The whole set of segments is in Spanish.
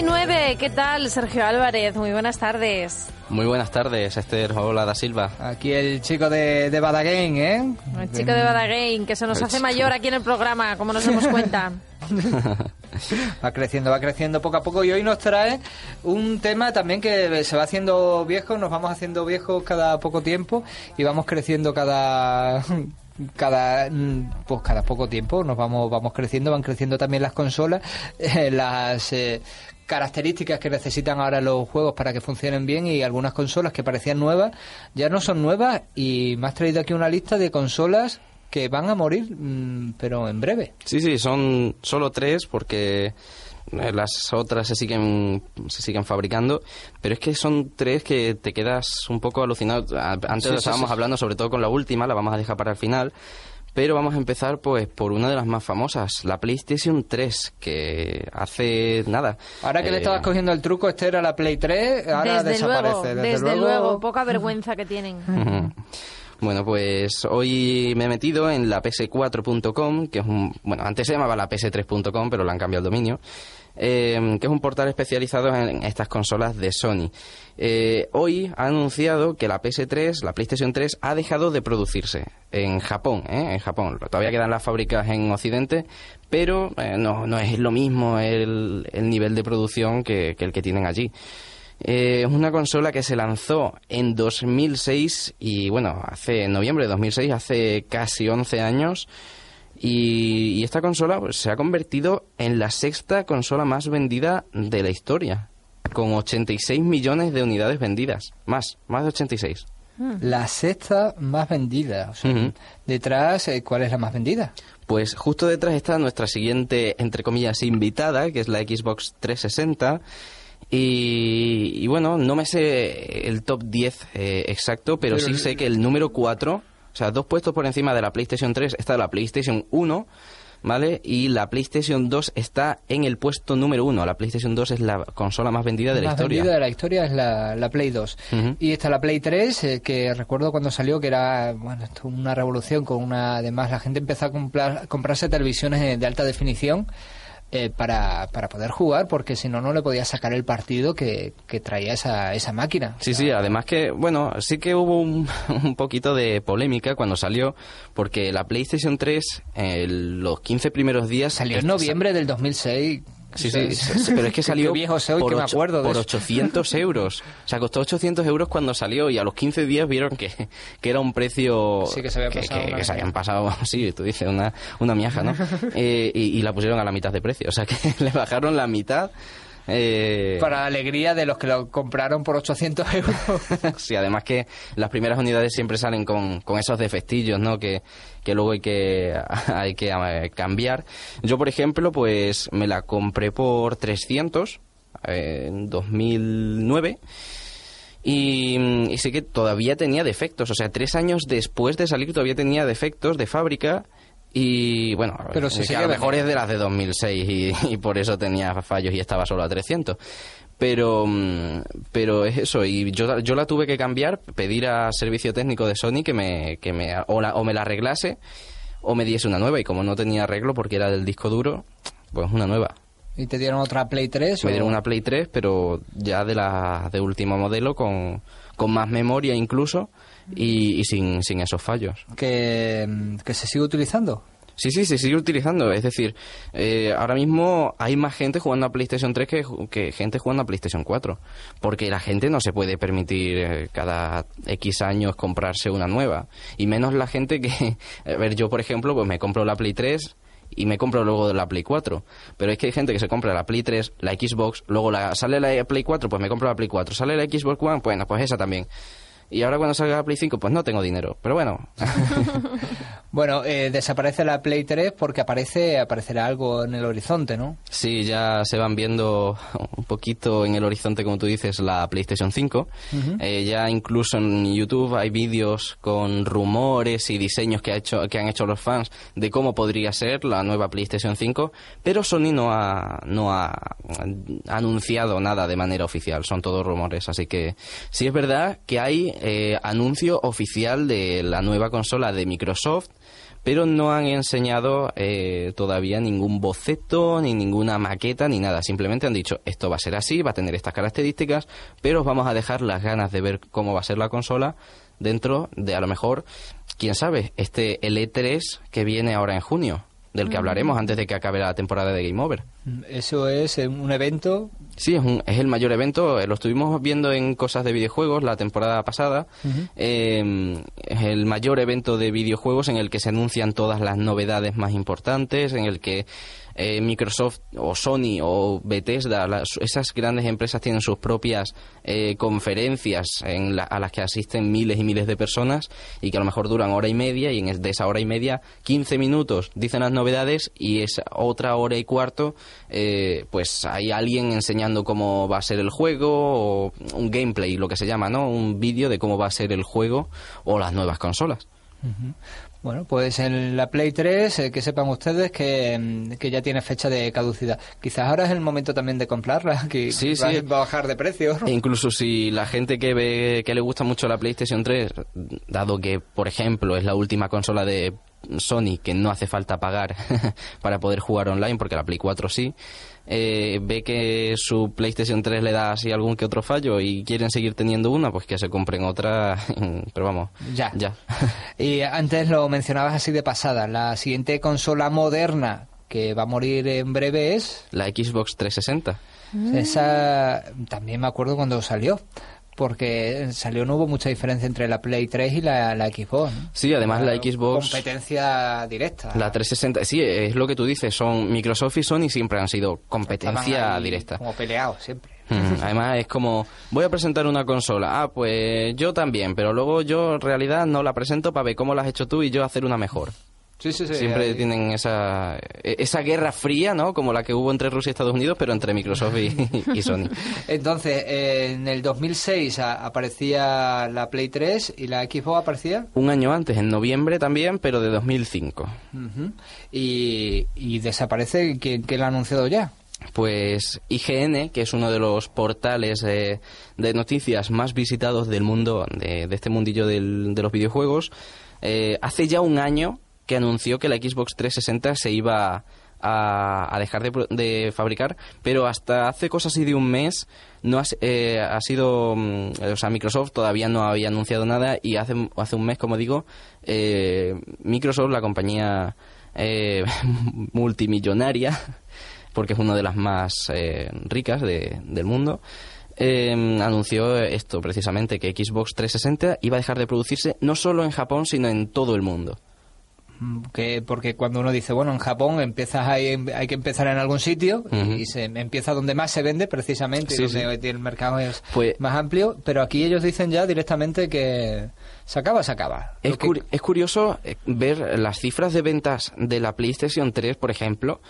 19, ¿qué tal Sergio Álvarez? Muy buenas tardes. Muy buenas tardes, Esther. Hola, da Silva. Aquí el chico de, de ¿eh? El chico de Badaguein, que se nos hace mayor aquí en el programa, como nos damos cuenta. va creciendo, va creciendo poco a poco y hoy nos trae un tema también que se va haciendo viejo, nos vamos haciendo viejos cada poco tiempo y vamos creciendo cada, cada mm, pues cada poco tiempo nos vamos vamos creciendo, van creciendo también las consolas, eh, las eh, características que necesitan ahora los juegos para que funcionen bien y algunas consolas que parecían nuevas ya no son nuevas y me has traído aquí una lista de consolas que van a morir, mm, pero en breve. Sí, sí, son solo tres porque las otras se siguen se siguen fabricando, pero es que son tres que te quedas un poco alucinado. Antes Sí, estábamos sí. hablando sobre todo con la última, la vamos a dejar para el final. Pero vamos a empezar pues por una de las más famosas, la PlayStation 3, que hace nada. Ahora que le eh, estabas cogiendo el truco, este era la Play 3, ahora desde desaparece. luego, desde, luego, poca vergüenza que tienen. Bueno, pues hoy me he metido en la ps4.com, que es un... Bueno, antes se llamaba la ps3.com, pero le han cambiado el dominio, eh, que es un portal especializado en estas consolas de Sony. Eh, hoy ha anunciado que la PS3, la PlayStation 3, ha dejado de producirse en Japón, ¿eh? En Japón. Todavía quedan las fábricas en Occidente, pero eh, no, es lo mismo el, el nivel de producción que, que el que tienen allí. Eh, es una consola que se lanzó en 2006 y bueno, hace noviembre de 2006, hace casi 11 años. Y, y esta consola pues, se ha convertido en la sexta consola más vendida de la historia, con 86 millones de unidades vendidas. Más, más de 86. La sexta más vendida. o sea. Detrás, eh, ¿cuál es la más vendida? Pues justo detrás está nuestra siguiente, entre comillas, invitada, que es la Xbox 360. Y, y bueno, no me sé el top 10 eh, exacto, pero, Pero sí sé que el número 4, o sea, dos puestos por encima de la PlayStation 3 está la PlayStation 1, ¿vale? Y la PlayStation 2 está en el puesto número 1. La PlayStation 2 es la consola más vendida de la más historia. vendida de la historia es la, la Play 2. Ujú. Y está la Play 3, eh, que recuerdo cuando salió que era bueno, esto, una revolución con una... Además, la gente empezó a comprar, comprarse televisiones de alta definición eh, para, para poder jugar, porque si no, no le podía sacar el partido que, que traía esa, esa máquina. Sí, sí, además que, bueno, sí que hubo un, un poquito de polémica cuando salió, porque la PlayStation 3, eh, los 15 primeros días... Salió en noviembre del 2006. Sí, O sea, sí, pero es que salió viejo soy, por, que me ocho- acuerdo de por eso. 800 euros. O sea, costó 800 euros cuando salió y a los 15 días vieron que, que era un precio Sí, que se había pasado que, que se habían pasado, sí, tú dices, una, una miaja, ¿no? Eh, y, y la pusieron a la mitad de precio. O sea, que le bajaron la mitad. Eh, Para la alegría de los que lo compraron por 800 euros. Sí, además que las primeras unidades siempre salen con, con esos defectillos, ¿no? Que, que luego hay que, hay que eh, cambiar. Yo, por ejemplo, pues me la compré por 300 eh, en 2009 y, y sí que todavía tenía defectos. O sea, tres años después de salir todavía tenía defectos de fábrica. Y bueno, Pero sigue a lo mejor es de las de 2006 y, y por eso tenía fallos y estaba solo a 300. Pero, mm, pero es eso, y yo, yo la tuve que cambiar, pedir a servicio técnico de Sony que me, que me o, la- o me la arreglase o me diese una nueva. Y como no tenía arreglo porque era del disco duro, pues una nueva. ¿Y te dieron otra Play 3? Me o- dieron una Play 3, pero ya de la de último modelo, con, con más memoria incluso, y, y sin, sin esos fallos. que, que se sigue utilizando? Sí, sí, se sigue utilizando. Es decir, eh, ahora mismo hay más gente jugando a PlayStation 3 que, que gente jugando a PlayStation 4. Porque la gente no se puede permitir eh, cada X años comprarse una nueva. Y menos la gente que... A ver, yo, por ejemplo, pues me compro la Play 3 y me compro luego la Play 4. Pero es que hay gente que se compra la Play 3, la Xbox, luego la, sale la Play 4, pues me compro la Play 4. Sale la Xbox One, bueno, pues esa también. Y ahora cuando salga la Play 5, pues no tengo dinero. Pero bueno, Bueno, eh, desaparece la Play 3 porque aparece aparecerá algo en el horizonte, ¿no? Sí, ya se van viendo un poquito en el horizonte, como tú dices, la PlayStation 5. Eh, ya incluso en YouTube hay vídeos con rumores y diseños que, ha hecho, que han hecho los fans de cómo podría ser la nueva PlayStation 5, pero Sony no ha, no ha anunciado nada de manera oficial, son todos rumores. Así que sí es verdad que hay eh, anuncio oficial de la nueva consola de Microsoft pero no han enseñado eh, todavía ningún boceto, ni ninguna maqueta, ni nada. Simplemente han dicho, esto va a ser así, va a tener estas características, pero os vamos a dejar las ganas de ver cómo va a ser la consola dentro de, a lo mejor, quién sabe, este L3 que viene ahora en junio, del que hablaremos antes de que acabe la temporada de Game Over. Eso es eh, un evento. Sí, es, un- es el mayor evento. eh, Lo estuvimos viendo en cosas de videojuegos la temporada pasada. Eh, es el mayor evento de videojuegos en el que se anuncian todas las novedades más importantes, en el que eh, Microsoft o Sony o Bethesda, las- esas grandes empresas tienen sus propias eh, conferencias en la- a las que asisten miles y miles de personas y que a lo mejor duran hora y media y en es- de esa hora y media 15 minutos dicen las novedades y esa otra hora y cuarto eh, pues hay alguien enseñando cómo va a ser el juego o un gameplay, lo que se llama, ¿no? Un vídeo de cómo va a ser el juego o las nuevas consolas. Bueno, pues en la Play 3, eh, que sepan ustedes que, mm, que ya tiene fecha de caducidad. Quizás ahora es el momento también de comprarla, que Sí, va, sí. va a bajar de precio. E incluso si la gente que ve que le gusta mucho la PlayStation 3, dado que, por ejemplo, es la última consola de Sony que no hace falta pagar para poder jugar online, porque la Play 4 sí, eh, ve que su PlayStation 3 le da así algún que otro fallo y quieren seguir teniendo una, pues que se compren otra, pero vamos, Ya. ya. Y antes lo mencionabas así de pasada. La siguiente consola moderna que va a morir en breve es. La Xbox 360. Esa también me acuerdo cuando salió. Porque salió no hubo mucha diferencia entre la Play 3 y la, la Xbox. ¿no? Sí, además la Era Xbox... Competencia directa. La 360, sí, es lo que tú dices, son Microsoft y Sony siempre han sido competencia ahí directa. Como peleados siempre. Mm, Además es como, voy a presentar una consola. Ah, pues yo también, pero luego yo en realidad no la presento para ver cómo la has hecho tú y yo hacer una mejor. Sí, sí, sí. Siempre ahí. tienen esa, e- esa guerra fría, ¿no? Como la que hubo entre Rusia y Estados Unidos, pero entre Microsoft y, y Sony. Entonces, eh, en el 2006 a- aparecía la Play 3 y la Xbox aparecía. Un año antes, en noviembre también, pero de 2005. Ujú. y, y desaparece. ¿Quién, quién lo ha anunciado ya? Pues IGN, que es uno de los portales eh, de noticias más visitados del mundo, de, de este mundillo del- de los videojuegos, eh, hace ya un año que anunció que la Xbox 360 se iba a, a dejar de, de fabricar, pero hasta hace cosas así de un mes no ha, eh, sido, mm, o sea, Microsoft todavía no había anunciado nada y hace, hace un mes, como digo, eh, Microsoft, la compañía eh, multimillonaria, porque es una de las más eh, ricas de- del mundo, eh, anunció esto precisamente, que Xbox 360 iba a dejar de producirse no solo en Japón, sino en todo el mundo. Mm, Que, porque cuando uno dice, bueno, en Japón empiezas ahí, hay que empezar en algún sitio y se empieza donde más se vende precisamente, y donde sí. el mercado es Pues- más amplio, pero aquí ellos dicen ya directamente que se acaba, se acaba. Es, que- es curioso eh, ver las cifras de ventas de la PlayStation 3, por ejemplo,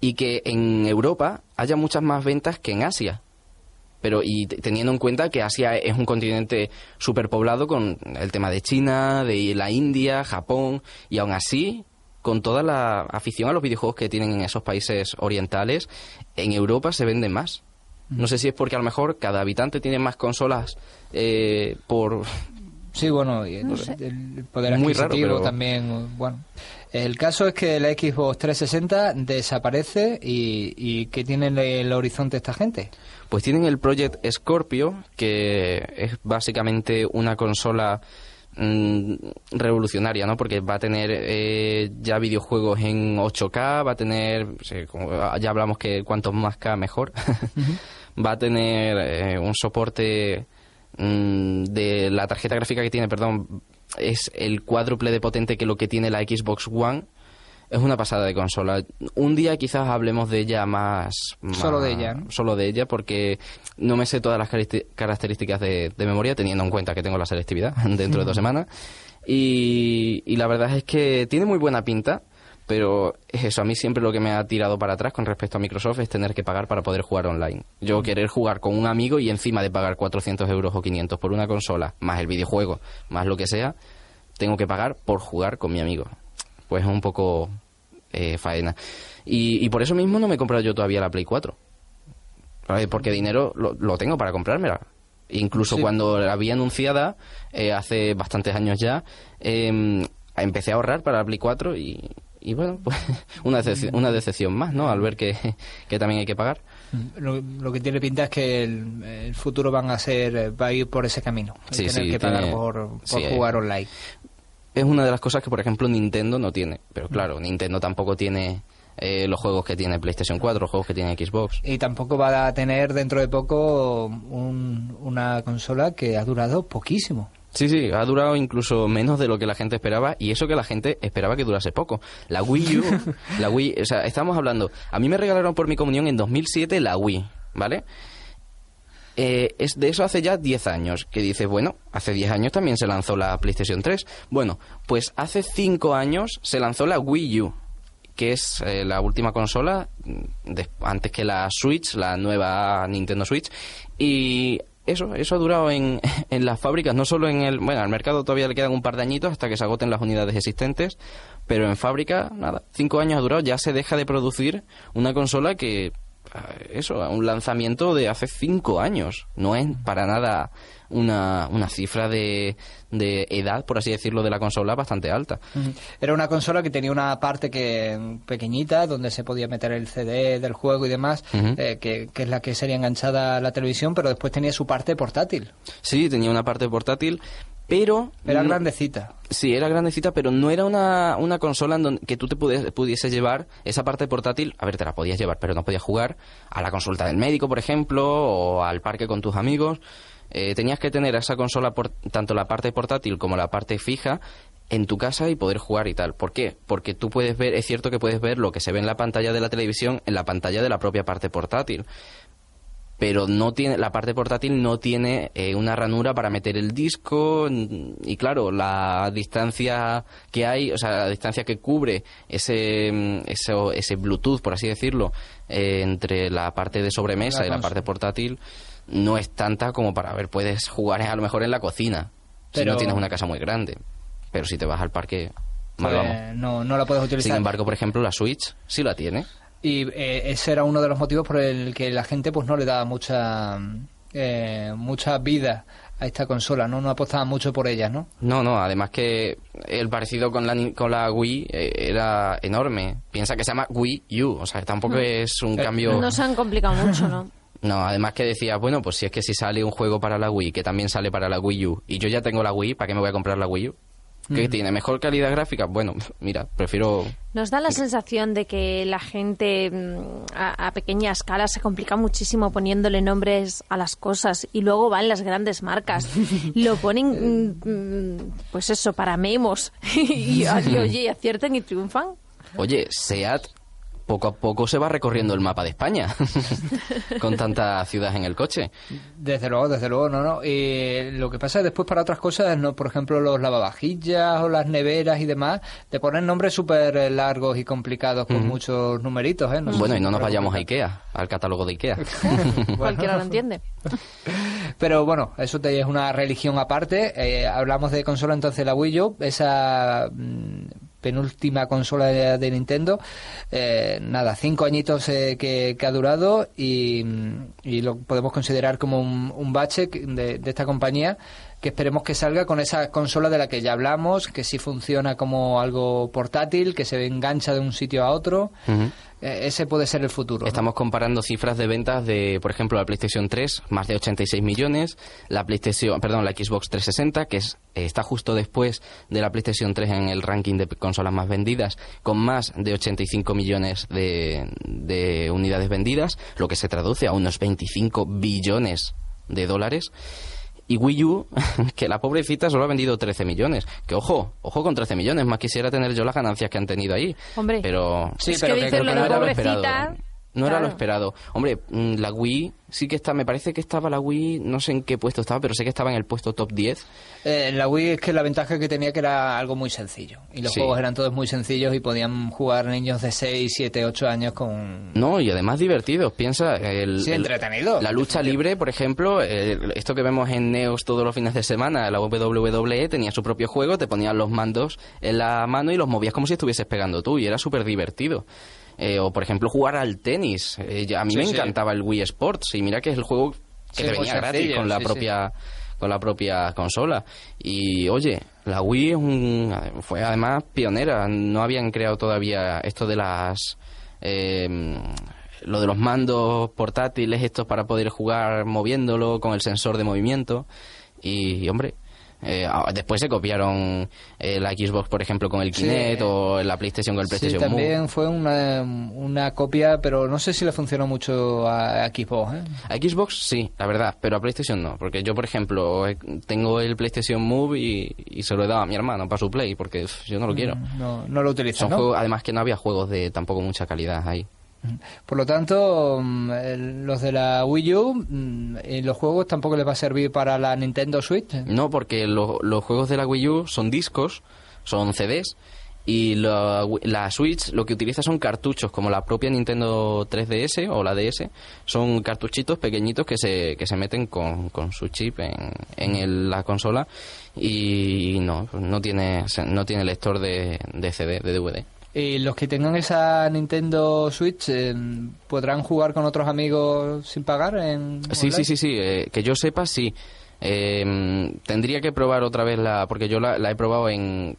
y que en Europa haya muchas más ventas que en Asia. Pero y te- teniendo en cuenta que Asia es un continente superpoblado con el tema de China, de la India, Japón, y aún así, con toda la afición a los videojuegos que tienen en esos países orientales, en Europa se venden más. No sé si es porque a lo mejor cada habitante tiene más consolas eh, por Sí, bueno, y el, No sé. el poder Muy raro, adquisitivo pero- también, bueno. El caso es que la Xbox 360 desaparece y, y ¿qué tiene en el horizonte esta gente? Pues tienen el Project Scorpio, que es básicamente una consola mm, revolucionaria, ¿no? Porque va a tener eh, ya videojuegos en 8K, va a tener, ya hablamos que cuantos más K mejor, va a tener eh, un soporte mm, de la tarjeta gráfica que tiene, perdón, es el cuádruple de potente que lo que tiene la Xbox One. Es una pasada de consola. Un día quizás hablemos de ella más... Solo de ella, ¿no? Solo de ella, porque no me sé todas las caracter- características de, de memoria, teniendo en cuenta que tengo la selectividad dentro de dos semanas. Y, y la verdad es que tiene muy buena pinta, pero es eso, a mí siempre lo que me ha tirado para atrás con respecto a Microsoft es tener que pagar para poder jugar online. Yo querer jugar con un amigo y encima de pagar 400 euros o 500 por una consola, más el videojuego, más lo que sea, tengo que pagar por jugar con mi amigo. Pues es un poco eh, faena. Y, y por eso mismo no me he comprado yo todavía la Play 4. ¿Vale? Porque dinero lo, lo tengo para comprármela. Incluso Sí. cuando la había anunciada, eh, hace bastantes años ya, eh, empecé a ahorrar para la Play 4 y, y bueno, pues una decepción, una decepción más, ¿no? Al ver que, que también hay que pagar. Lo, lo que tiene pinta es que el, el futuro van a ser eh, va a ir por ese camino Sí, tener sí, que pagar tiene- por, por sí, jugar online Es una de las cosas que, por ejemplo, Nintendo no tiene. Pero claro, Nintendo tampoco tiene eh, los juegos que tiene PlayStation 4, los juegos que tiene Xbox. y tampoco va a tener dentro de poco un- una consola que ha durado poquísimo Sí, sí, ha durado incluso menos de lo que la gente esperaba y eso que la gente esperaba que durase poco. La Wii U, la Wii, o sea, estamos hablando, a mí me regalaron por mi comunión en 2007 la Wii, ¿vale? Eh, es de eso hace ya 10 años, que dices, bueno, hace 10 años también se lanzó la PlayStation 3. Bueno, pues hace 5 años se lanzó la Wii U, que es eh, la última consola mm, de- antes que la Switch, la nueva Nintendo Switch. Y eso, eso ha durado en, en las fábricas, no solo en el... Bueno, al mercado todavía le quedan un par de añitos hasta que se agoten las unidades existentes, pero en fábrica, nada, 5 años ha durado, ya se deja de producir una consola que... ah, Eso, un lanzamiento de hace 5 años. No es para nada una, una cifra de, de edad, por así decirlo, de la consola bastante alta. Era una consola que tenía una parte que pequeñita donde se podía meter el CD del juego y demás, eh, que, que es la que sería enganchada a la televisión, pero después tenía su parte portátil. Sí, tenía una parte portátil, pero... Era no- grandecita. Sí, era grandecita, pero no era una, una consola en donde que tú te pudies- pudiese llevar esa parte portátil. A ver, te la podías llevar, pero no podías jugar a la consulta del médico, por ejemplo, o al parque con tus amigos. Eh, tenías que tener esa consola, por, tanto la parte portátil como la parte fija, en tu casa y poder jugar y tal. ¿Por qué? Porque tú puedes ver, es cierto que puedes ver lo que se ve en la pantalla de la televisión en la pantalla de la propia parte portátil pero no tiene la parte portátil no tiene eh, una ranura para meter el disco y claro la distancia que hay o sea la distancia que cubre ese mm, ese Bluetooth por así decirlo eh, entre la parte de sobremesa La y la parte portátil no es tanta como para ver puedes jugar a lo mejor en la cocina si no tienes una casa muy grande pero si te vas al parque Pues, vamos. no, no la puedes utilizar. sin embargo por ejemplo la Switch sí la tiene Y eh, ese era uno de los motivos por el que la gente pues no le daba mucha eh, mucha vida a esta consola, ¿no? No apostaba mucho por ella, ¿no? No, no, además que el parecido con la, ni- con la Wii eh, era enorme. Piensa que se llama Wii U, o sea, tampoco es un Eh, cambio... No se han complicado mucho, ¿no? No, además que decía, bueno, pues si es que si sale un juego para la Wii, que también sale para la Wii U, y yo ya tengo la Wii, ¿para qué me voy a comprar la Wii U? ¿Que tiene mejor calidad gráfica? Bueno, mira, prefiero... Nos da la sensación de que la gente mm, a, a pequeña escala se complica muchísimo poniéndole nombres a las cosas y luego van las grandes marcas. Lo ponen, mm, mm, pues eso, para memos. y, y, oye, aciertan y triunfan. Oye, SEAT poco a poco se va recorriendo el mapa de España, con tanta ciudad en el coche. Desde luego, desde luego, no, no. Y lo que pasa es después para otras cosas, no, por ejemplo, los lavavajillas o las neveras y demás, te ponen nombres súper eh, largos y complicados con muchos numeritos, ¿eh? No Bueno, si y no nos vayamos a. Ikea, al catálogo de Ikea. Cualquiera lo entiende. Pero bueno, eso te- es una religión aparte. Eh, hablamos de consola entonces la Wii U, esa mm, penúltima consola de, de Nintendo. Eh, nada, cinco añitos eh, que, que ha durado y, y lo podemos considerar como un, un bache de, de esta compañía. que esperemos que salga con esa consola de la que ya hablamos, que sí funciona como algo portátil, que se engancha de un sitio a otro. Eh, ese puede ser el futuro. ¿no? Estamos comparando cifras de ventas de, por ejemplo, la PlayStation 3, más de 86 millones, la PlayStation, perdón, la Xbox 360, que es, está justo después de la PlayStation 3 en el ranking de consolas más vendidas, con más de 85 millones de, de unidades vendidas, lo que se traduce a unos 25 billones de dólares. Y Wii U, que la pobrecita solo ha vendido 13 millones. Que ojo, ojo con 13 millones, más quisiera tener yo las ganancias que han tenido ahí. Hombre. Pero Sí, es pero que que- dices que lo no de era lo pobrecita. esperado. No era lo esperado. Hombre, mm, la Wii sí que está, me parece que estaba la Wii, no sé en qué puesto estaba, pero sé que estaba en el puesto top 10. Eh, la Wii es que la ventaja que tenía que era algo muy sencillo. Y los Sí. juegos eran todos muy sencillos y podían jugar niños de 6, 7, 8 años con... No, y además divertidos. Piensa, el, Sí, el- entretenido. La lucha libre, por ejemplo, el- esto que vemos en Neos todos los fines de semana, la WWE tenía su propio juego, te ponían los mandos en la mano y los movías como si estuvieses pegando tú, y era súper divertido. Eh, o, por ejemplo, jugar al tenis. Eh, a mí Sí, me sí. encantaba el Wii Sports, y mira que es el juego que Sí, te venía gratis sencillo, con la propia con la propia consola. Y oye, la Wii es un, fue además pionera. No habían creado todavía esto de las eh, lo de los mandos portátiles estos para poder jugar moviéndolo con el sensor de movimiento. Y hombre, eh, ah, después se copiaron eh, la Xbox, por ejemplo, con el Sí. Kinect o la PlayStation con el Sí, PlayStation Move. también fue una, una copia, pero no sé si le funcionó mucho a, a Xbox. ¿eh? A Xbox sí, la verdad, pero a PlayStation no. Porque yo, por ejemplo, eh, tengo el PlayStation Move y, y se lo he dado a mi hermano para su Play, porque yo no lo quiero. No, no lo utilizas, Son ¿no? juegos, además que no había juegos de tampoco mucha calidad ahí. Por lo tanto, mm, los de la Wii U, mm, los juegos tampoco les va a servir para la Nintendo Switch. No, porque lo- los juegos de la Wii U son discos, son CDs, y la, Switch lo que utiliza son cartuchos, como la propia Nintendo 3DS o la DS, son cartuchitos pequeñitos que se, que se meten con, con su chip en, en la consola y no, no tiene, no tiene lector de, de CD, de DVD. Y los que tengan esa Nintendo Switch eh, podrán jugar con otros amigos sin pagar en Sí, sí, sí, sí. eh, que yo sepa, sí. Eh, tendría que probar otra vez la... Porque yo la, la he probado en,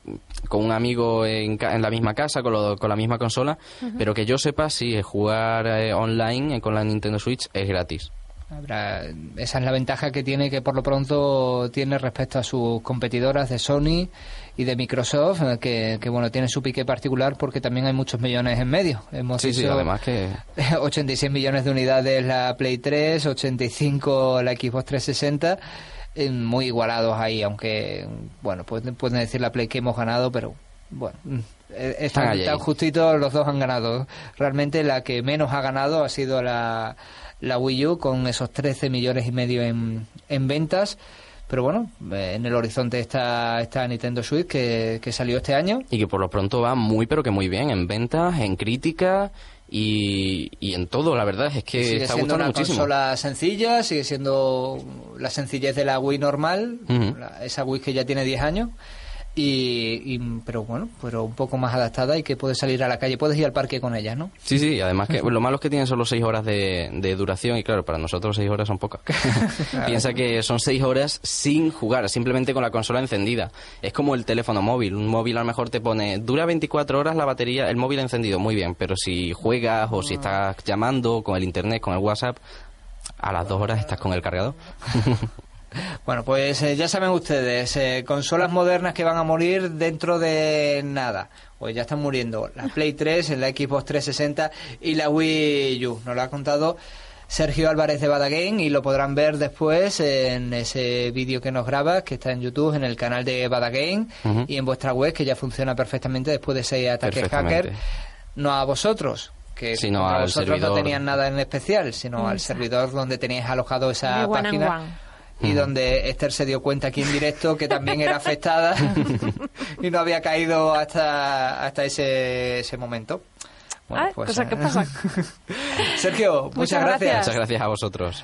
con un amigo en, ca- en la misma casa, con, lo- con la misma consola. Pero que yo sepa, sí, jugar eh, online eh, con la Nintendo Switch es gratis. Habrá- esa es la ventaja que tiene que por lo pronto tiene respecto a sus competidoras de Sony y de Microsoft, eh, que, que, bueno tiene su pique particular porque también hay muchos millones en medio. Hemos Sí, sí, además que... 86 millones de unidades la Play 3, 85 la Xbox 360, eh, muy igualados ahí, aunque bueno pueden, pueden decir la Play que hemos ganado, pero bueno. Eh, Están Están justitos, los dos han ganado. Realmente la que menos ha ganado ha sido la, la Wii U con esos 13 millones y medio en, en ventas. Pero bueno, eh, en el horizonte está, está Nintendo Switch que, que salió este año. Y que por lo pronto va muy, pero que muy bien en ventas, en crítica y, y en todo, la verdad. Es que sigue está siendo gustando una muchísimo. consola sencilla, sigue siendo la sencillez de la Wii normal, Ujú. la- esa Wii que ya tiene 10 años. Y, y- pero bueno, pero un poco más adaptada y que puedes salir a la calle, puedes ir al parque con ella, ¿no? Sí, sí, además que lo malo es que tienen solo seis horas de, de duración y claro, para nosotros seis horas son pocas. Piensa que son seis horas sin jugar, simplemente con la consola encendida. Es como el teléfono móvil. Un móvil a lo mejor te pone, dura 24 horas la batería, el móvil encendido, muy bien, pero si juegas o si estás llamando con el internet, con el WhatsApp, a las dos horas estás con el cargador. Bueno, pues eh, ya saben ustedes, eh, consolas modernas que van a morir dentro de nada. Pues ya están muriendo la Play 3, la Xbox 360 y la Wii U. Nos lo ha contado Sergio Álvarez de Badagain y lo podrán ver después en ese vídeo que nos graba, que está en YouTube, en el canal de Badagain Ujú. y en vuestra web, que ya funciona perfectamente después de ese ataque hacker. No a vosotros, que Sino al vosotros no tenían nada en especial, sino al servidor donde teníais alojado esa De página one. Y donde Esther se dio cuenta aquí en directo que también era afectada y no había caído hasta hasta ese, ese momento. Bueno, Ay, pues, cosa que eh, pasa. Sergio, muchas, Muchas gracias. gracias. Muchas gracias a vosotros.